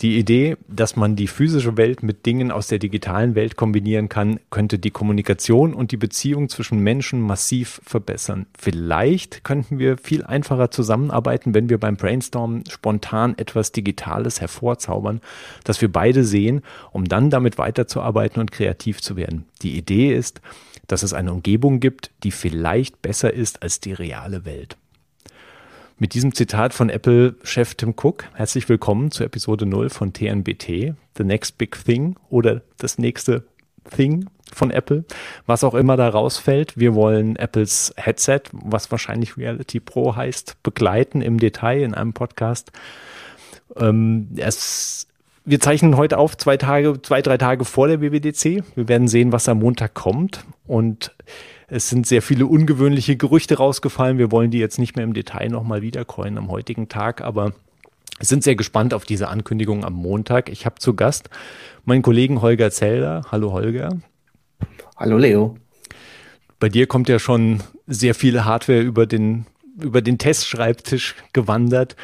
Die Idee, dass man die physische Welt mit Dingen aus der digitalen Welt kombinieren kann, könnte die Kommunikation und die Beziehung zwischen Menschen massiv verbessern. Vielleicht könnten wir viel einfacher zusammenarbeiten, wenn wir beim Brainstorm spontan etwas Digitales hervorzaubern, das wir beide sehen, um dann damit weiterzuarbeiten und kreativ zu werden. Die Idee ist, dass es eine Umgebung gibt, die vielleicht besser ist als die reale Welt. Mit diesem Zitat von Apple-Chef Tim Cook, herzlich willkommen zur Episode 0 von TNBT, The Next Big Thing oder das nächste Thing von Apple, was auch immer da rausfällt. Wir wollen Apples Headset, was wahrscheinlich Reality Pro heißt, begleiten im Detail in einem Podcast. Ähm, es, wir zeichnen heute auf zwei Tage, zwei, drei Tage vor der WWDC. Wir werden sehen, was am Montag kommt und es sind sehr viele ungewöhnliche Gerüchte rausgefallen. Wir wollen die jetzt nicht mehr im Detail nochmal wiedercoinen am heutigen Tag, aber sind sehr gespannt auf diese Ankündigung am Montag. Ich habe zu Gast meinen Kollegen Holger Zelder. Hallo Holger. Hallo Leo. Bei dir kommt ja schon sehr viel Hardware über den, über den Testschreibtisch gewandert.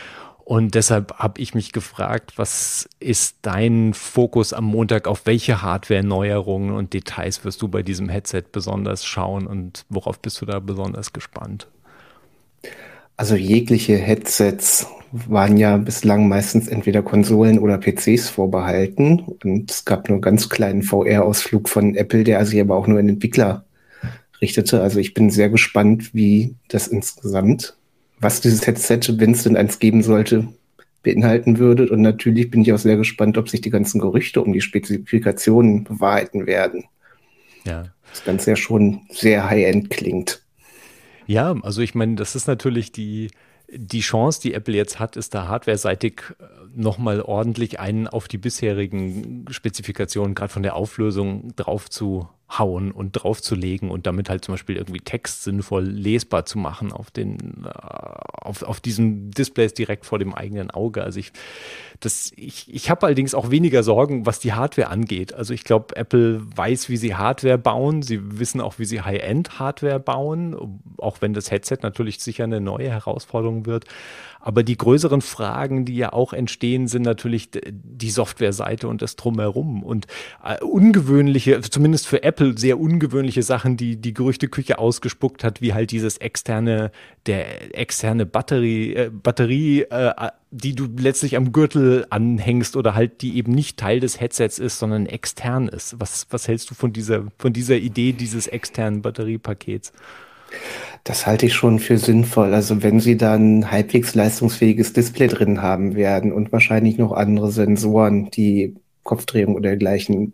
Und deshalb habe ich mich gefragt, was ist dein Fokus am Montag? Auf welche Hardware-Neuerungen und Details wirst du bei diesem Headset besonders schauen und worauf bist du da besonders gespannt? Also jegliche Headsets waren ja bislang meistens entweder Konsolen oder PCs vorbehalten. Und es gab nur einen ganz kleinen VR-Ausflug von Apple, der sich aber auch nur in Entwickler richtete. Also ich bin sehr gespannt, wie das insgesamt was dieses Headset, wenn es denn eins geben sollte, beinhalten würde. Und natürlich bin ich auch sehr gespannt, ob sich die ganzen Gerüchte um die Spezifikationen bewahrheiten werden. Ja. Das Ganze ja schon sehr high-end klingt. Ja, also ich meine, das ist natürlich die, die Chance, die Apple jetzt hat, ist da hardware-seitig äh, nochmal ordentlich einen auf die bisherigen Spezifikationen, gerade von der Auflösung, drauf zu hauen und draufzulegen und damit halt zum Beispiel irgendwie Text sinnvoll lesbar zu machen auf den, äh, auf, auf diesen Displays direkt vor dem eigenen Auge. Also ich, das, ich, ich habe allerdings auch weniger Sorgen, was die Hardware angeht. Also ich glaube, Apple weiß, wie sie Hardware bauen. Sie wissen auch, wie sie High-End-Hardware bauen, auch wenn das Headset natürlich sicher eine neue Herausforderung wird. Aber die größeren Fragen, die ja auch entstehen, sind natürlich die Softwareseite und das Drumherum und äh, ungewöhnliche, zumindest für Apple sehr ungewöhnliche Sachen, die die Gerüchteküche ausgespuckt hat, wie halt dieses externe, der externe Batterie, äh, Batterie, äh, die du letztlich am Gürtel anhängst oder halt die eben nicht Teil des Headsets ist, sondern extern ist. Was, was hältst du von dieser, von dieser Idee dieses externen Batteriepakets? Das halte ich schon für sinnvoll. Also wenn Sie dann halbwegs leistungsfähiges Display drin haben werden und wahrscheinlich noch andere Sensoren, die Kopfdrehung oder dergleichen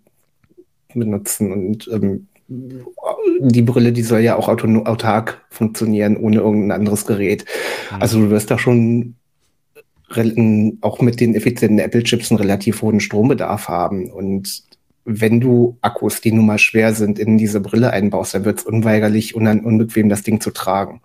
benutzen und ähm, die Brille, die soll ja auch autark funktionieren, ohne irgendein anderes Gerät. Mhm. Also du wirst da schon auch mit den effizienten Apple-Chips einen relativ hohen Strombedarf haben. Und wenn du Akkus, die nun mal schwer sind, in diese Brille einbaust, dann wird es unweigerlich un unbequem, das Ding zu tragen.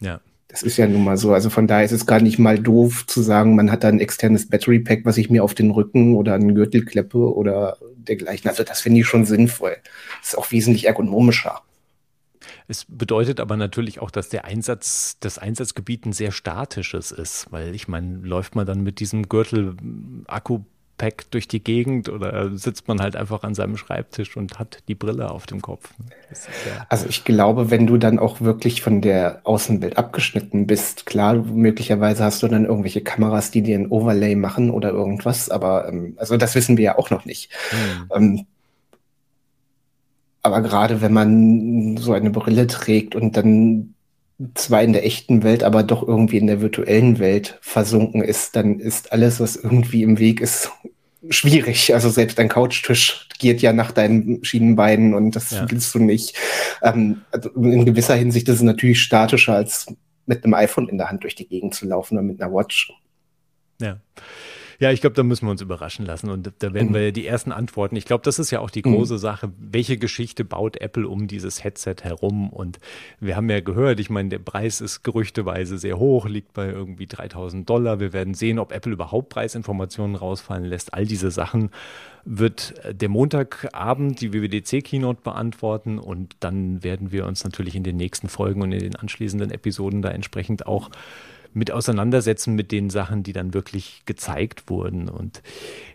Ja. Das ist ja nun mal so. Also von daher ist es gar nicht mal doof zu sagen, man hat da ein externes Battery Pack, was ich mir auf den Rücken oder einen Gürtel kleppe oder dergleichen. Also das finde ich schon sinnvoll. Das ist auch wesentlich ergonomischer. Es bedeutet aber natürlich auch, dass der Einsatz, das Einsatzgebiet ein sehr statisches ist, weil ich meine, läuft man dann mit diesem Gürtel Akku Pack durch die Gegend oder sitzt man halt einfach an seinem Schreibtisch und hat die Brille auf dem Kopf? Ja also ich glaube, wenn du dann auch wirklich von der Außenwelt abgeschnitten bist, klar, möglicherweise hast du dann irgendwelche Kameras, die dir ein Overlay machen oder irgendwas, aber ähm, also das wissen wir ja auch noch nicht. Hm. Ähm, aber gerade wenn man so eine Brille trägt und dann zwar in der echten Welt, aber doch irgendwie in der virtuellen Welt versunken ist, dann ist alles, was irgendwie im Weg ist, schwierig. Also selbst ein Couchtisch geht ja nach deinen Schienenbeinen und das ja. willst du nicht. Ähm, also in gewisser Hinsicht ist es natürlich statischer, als mit einem iPhone in der Hand durch die Gegend zu laufen oder mit einer Watch. Ja. Ja, ich glaube, da müssen wir uns überraschen lassen und da werden mhm. wir die ersten Antworten. Ich glaube, das ist ja auch die mhm. große. Sache. Welche Geschichte baut Apple um dieses Headset herum? Und wir haben ja gehört, ich meine, der Preis ist gerüchteweise sehr hoch, liegt bei irgendwie 3000 Dollar. Wir werden sehen, ob Apple überhaupt Preisinformationen rausfallen lässt. All diese Sachen wird der Montagabend die WWDC-Keynote beantworten und dann werden wir uns natürlich in den nächsten Folgen und in den anschließenden Episoden da entsprechend auch mit auseinandersetzen mit den Sachen, die dann wirklich gezeigt wurden. Und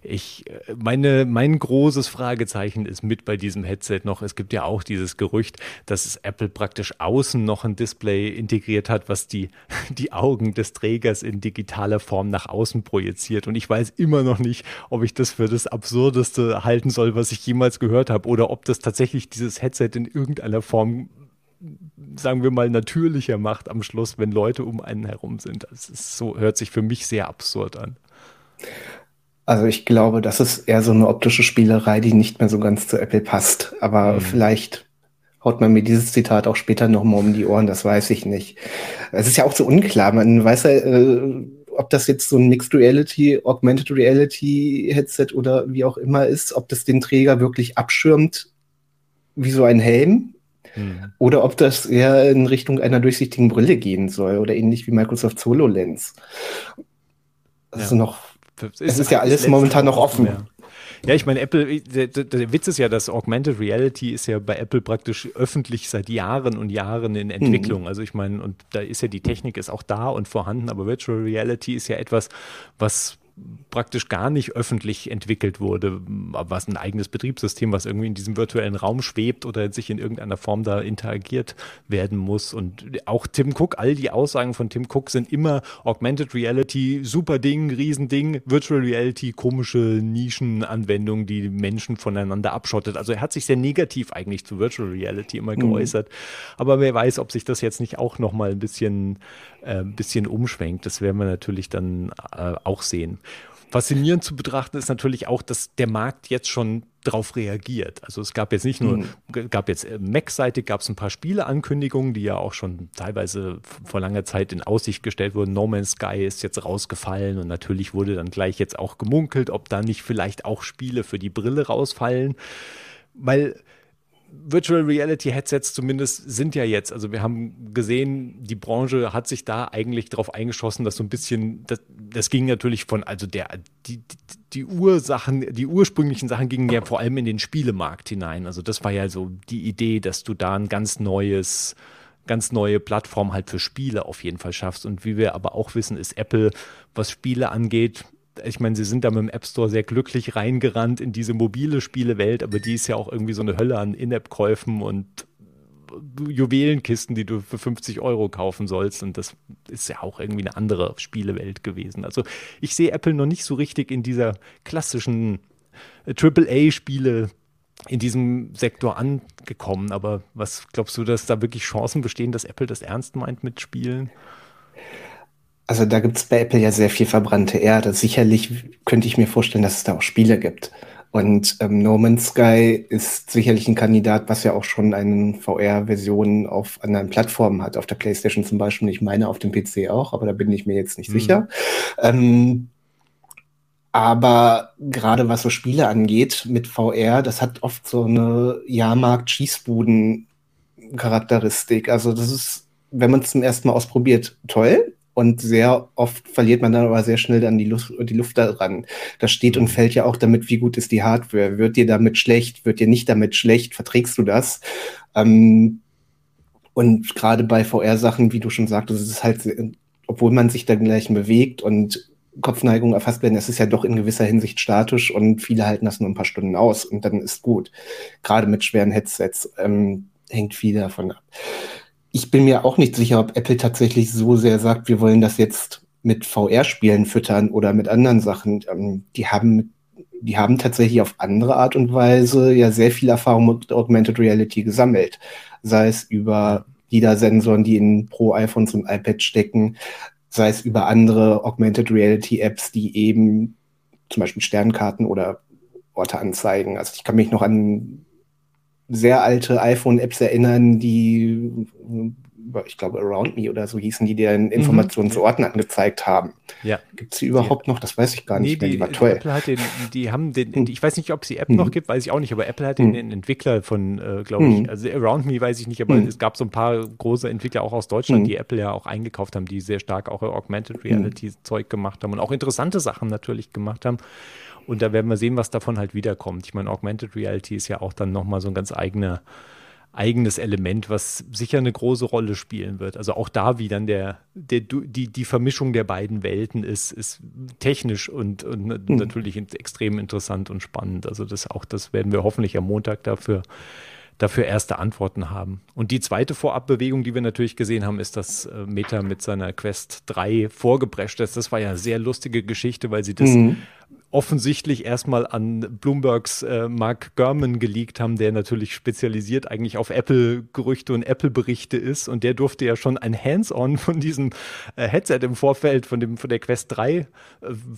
ich, meine, mein großes Fragezeichen ist mit bei diesem Headset noch. Es gibt ja auch dieses Gerücht, dass Apple praktisch außen noch ein Display integriert hat, was die, die Augen des Trägers in digitaler Form nach außen projiziert. Und ich weiß immer noch nicht, ob ich das für das Absurdeste halten soll, was ich jemals gehört habe, oder ob das tatsächlich dieses Headset in irgendeiner Form sagen wir mal, natürlicher macht am Schluss, wenn Leute um einen herum sind. Das ist so, hört sich für mich sehr absurd an. Also ich glaube, das ist eher so eine optische Spielerei, die nicht mehr so ganz zu Apple passt. Aber mhm. vielleicht haut man mir dieses Zitat auch später nochmal um die Ohren, das weiß ich nicht. Es ist ja auch so unklar, man weiß ja, äh, ob das jetzt so ein Mixed Reality, Augmented Reality Headset oder wie auch immer ist, ob das den Träger wirklich abschirmt wie so ein Helm Mhm. Oder ob das eher in Richtung einer durchsichtigen Brille gehen soll oder ähnlich wie Microsoft HoloLens. Das ja. ist noch, ist es ist ja alles momentan noch offen. Ja. Ja, ich meine, Apple, der, der, Witz ist ja, dass Augmented Reality ist ja bei Apple praktisch öffentlich seit Jahren und Jahren in Entwicklung. Mhm. Also ich meine, und da ist ja die Technik ist auch da und vorhanden, aber Virtual Reality ist ja etwas, was praktisch gar nicht öffentlich entwickelt wurde, was ein eigenes Betriebssystem, was irgendwie in diesem virtuellen Raum schwebt oder sich in irgendeiner Form da interagiert werden muss. Und auch Tim Cook, all die Aussagen von Tim Cook sind immer Augmented Reality, super Ding, Riesending, Virtual Reality, komische Nischenanwendung, die Menschen voneinander abschottet. Also er hat sich sehr negativ eigentlich zu Virtual Reality immer mhm. geäußert. Mhm. Aber wer weiß, ob sich das jetzt nicht auch nochmal ein bisschen, äh, bisschen umschwenkt. Das werden wir natürlich dann äh, auch sehen. Faszinierend zu betrachten ist natürlich auch, dass der Markt jetzt schon darauf reagiert. Also es gab jetzt nicht nur, mhm. gab jetzt äh, Mac-Seite, gab es ein paar Spieleankündigungen, die ja auch schon teilweise vor langer Zeit in Aussicht gestellt wurden. No Man's Sky ist jetzt rausgefallen und natürlich wurde dann gleich jetzt auch gemunkelt, ob da nicht vielleicht auch Spiele für die Brille rausfallen. Weil Virtual Reality Headsets zumindest sind ja jetzt, also wir haben gesehen, die Branche hat sich da eigentlich darauf eingeschossen, dass so ein bisschen, das, das ging natürlich von, also der, die, die, Ursachen, die ursprünglichen Sachen gingen ja vor allem in den Spielemarkt hinein. Also das war ja so die Idee, dass du da ein ganz neues, ganz neue Plattform halt für Spiele auf jeden Fall schaffst. Und wie wir aber auch wissen, ist Apple, was Spiele angeht, ich meine, sie sind da mit dem App Store sehr glücklich reingerannt in diese mobile Spielewelt, aber die ist ja auch irgendwie so eine Hölle an In-App-Käufen und Juwelenkisten, die du für 50 Euro kaufen sollst. Und das ist ja auch irgendwie eine andere Spielewelt gewesen. Also ich sehe Apple noch nicht so richtig in dieser klassischen AAA-Spiele in diesem Sektor angekommen. Aber was glaubst du, dass da wirklich Chancen bestehen, dass Apple das ernst meint mit Spielen? Also da gibt es bei Apple ja sehr viel verbrannte Erde. Sicherlich könnte ich mir vorstellen, dass es da auch Spiele gibt. Und ähm, No Man's Sky ist sicherlich ein Kandidat, was ja auch schon eine VR-Version auf anderen Plattformen hat, auf der PlayStation zum Beispiel. Ich meine auf dem PC auch, aber da bin ich mir jetzt nicht mhm. sicher. Ähm, aber gerade was so Spiele angeht mit VR, das hat oft so eine Jahrmarkt-Schießbuden-Charakteristik. Also das ist, wenn man es zum ersten Mal ausprobiert, toll. Und sehr oft verliert man dann aber sehr schnell dann die Luft, die Luft daran. Das steht und fällt ja auch damit, wie gut ist die Hardware. Wird dir damit schlecht? Wird dir nicht damit schlecht? Verträgst du das? Ähm, und gerade bei VR-Sachen, wie du schon sagtest, ist es halt, obwohl man sich da gleich bewegt und Kopfneigung erfasst werden, es ist ja doch in gewisser Hinsicht statisch und viele halten das nur ein paar Stunden aus und dann ist gut. Gerade mit schweren Headsets ähm, hängt viel davon ab ich bin mir auch nicht sicher, ob Apple tatsächlich so sehr sagt, wir wollen das jetzt mit VR-Spielen füttern oder mit anderen Sachen. Ähm, die haben, die haben tatsächlich auf andere Art und Weise ja sehr viel Erfahrung mit Augmented Reality gesammelt. Sei es über LIDAR-Sensoren, die in pro iPhones und iPad stecken, sei es über andere Augmented Reality Apps, die eben zum Beispiel Sternkarten oder Orte anzeigen. Also ich kann mich noch an sehr alte iPhone-Apps erinnern, die, ich glaube, Around Me oder so hießen, die dir mhm. Informationen mhm. zu Orten angezeigt haben. Ja. Gibt es die überhaupt noch? Das weiß ich gar nicht nee, Die, die war toll. Apple hat den, die haben den, hm. ich weiß nicht, ob es die App mhm. noch gibt, weiß ich auch nicht, aber Apple hat den, hm. Entwickler von, äh, glaube ich, hm. also Around Me weiß ich nicht, aber es gab so ein paar große Entwickler auch aus Deutschland, die Apple ja auch eingekauft haben, die sehr stark auch Augmented Reality Zeug gemacht haben und auch interessante Sachen natürlich gemacht haben. Und da werden wir sehen, was davon halt wiederkommt. Ich meine, Augmented Reality ist ja auch dann nochmal so ein ganz eigener, eigenes Element, was sicher eine große Rolle spielen wird. Also auch da, wie dann der, der die, die Vermischung der beiden Welten ist, ist technisch und, und mhm. natürlich extrem interessant und spannend. Also das auch, das werden wir hoffentlich am Montag dafür dafür erste Antworten haben. Und die zweite Vorabbewegung, die wir natürlich gesehen haben, ist, dass äh, Meta mit seiner Quest 3 vorgeprescht ist. Das war ja eine sehr lustige Geschichte, weil sie das mhm offensichtlich erstmal an Bloombergs äh, Mark Gurman geleakt haben, der natürlich spezialisiert eigentlich auf Apple-Gerüchte und Apple-Berichte ist. Und der durfte ja schon ein Hands-on von diesem äh, Headset im Vorfeld von, dem, von der Quest 3 äh,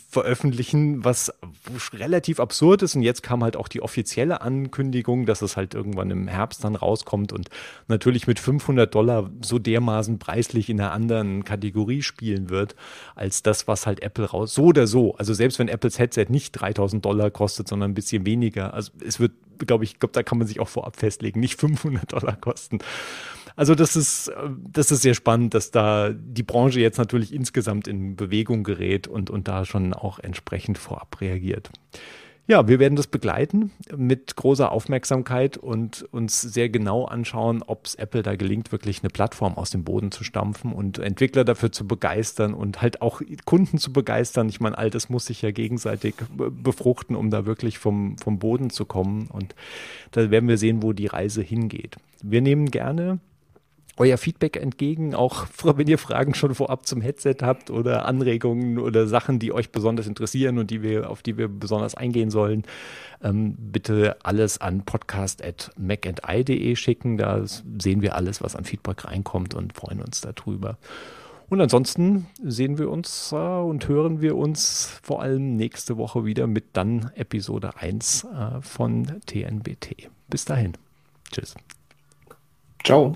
veröffentlichen, was relativ absurd ist. Und jetzt kam halt auch die offizielle Ankündigung, dass es halt irgendwann im Herbst dann rauskommt und natürlich mit 500 Dollar so dermaßen preislich in einer anderen Kategorie spielen wird, als das, was halt Apple raus, so oder so. Also selbst wenn Apples Headset Headset nicht 3000 Dollar kostet, sondern ein bisschen weniger. Also es wird, glaube ich, glaube, da kann man sich auch vorab festlegen, nicht 500 Dollar kosten. Also das ist, das ist sehr spannend, dass da die Branche jetzt natürlich insgesamt in Bewegung gerät und, und da schon auch entsprechend vorab reagiert. Ja, wir werden das begleiten mit großer Aufmerksamkeit und uns sehr genau anschauen, ob es Apple da gelingt, wirklich eine Plattform aus dem Boden zu stampfen und Entwickler dafür zu begeistern und halt auch Kunden zu begeistern. Ich meine, all das muss sich ja gegenseitig befruchten, um da wirklich vom, vom Boden zu kommen. Und da werden wir sehen, wo die Reise hingeht. Wir nehmen gerne euer Feedback entgegen, auch wenn ihr Fragen schon vorab zum Headset habt oder Anregungen oder Sachen, die euch besonders interessieren und die wir, auf die wir besonders eingehen sollen. Ähm, bitte alles an podcast.macandI.de schicken. Da sehen wir alles, was an Feedback reinkommt und freuen uns darüber. Und ansonsten sehen wir uns äh, und hören wir uns vor allem nächste Woche wieder mit dann Episode 1 äh, von TNBT. Bis dahin. Tschüss. Ciao.